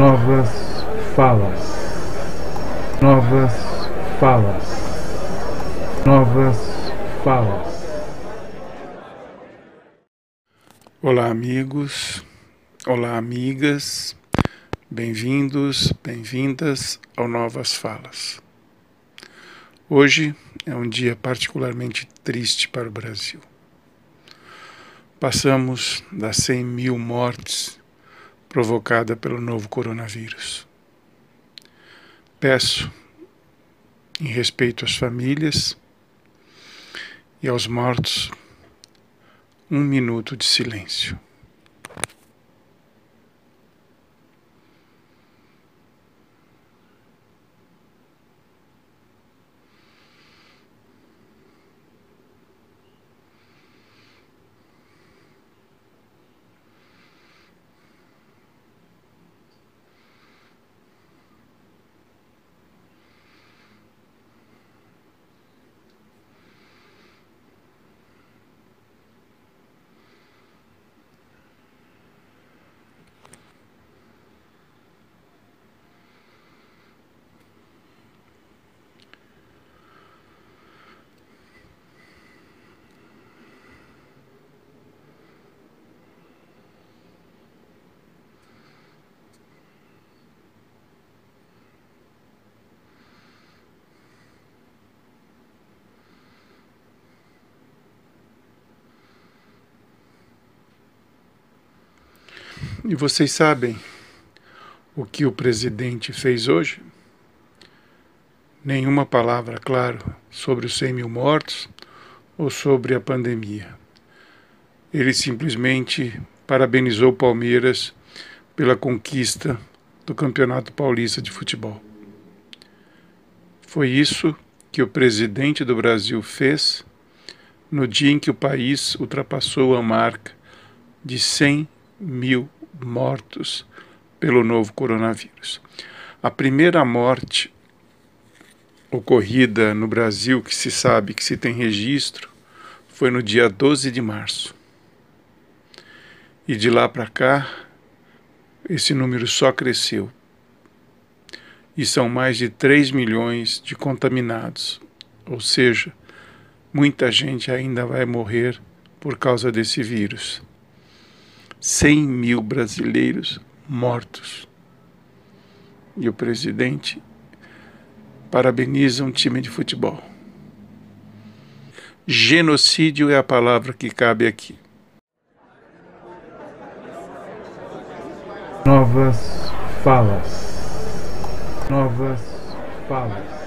novas falas, novas falas, novas falas. Olá, amigos, olá, amigas, bem-vindos, bem-vindas ao Novas Falas. Hoje é um dia particularmente triste para o Brasil. Passamos das 100 mil mortes provocada pelo novo coronavírus. Peço, em respeito às famílias e aos mortos, um minuto de silêncio. E vocês sabem o que o presidente fez hoje? Nenhuma palavra, claro, sobre os 100 mil mortos ou sobre a pandemia. Ele simplesmente parabenizou Palmeiras pela conquista do Campeonato Paulista de Futebol. Foi isso que o presidente do Brasil fez no dia em que o país ultrapassou a marca de 100 mil mortos pelo novo coronavírus. A primeira morte ocorrida no Brasil, que se sabe que se tem registro, foi no dia 12 de março. E de lá para cá, esse número só cresceu. E são mais de 3 milhões de contaminados. Ou seja, muita gente ainda vai morrer por causa desse vírus. 100 mil brasileiros mortos. E o presidente parabeniza um time de futebol. Genocídio é a palavra que cabe aqui. Novas falas. Novas falas.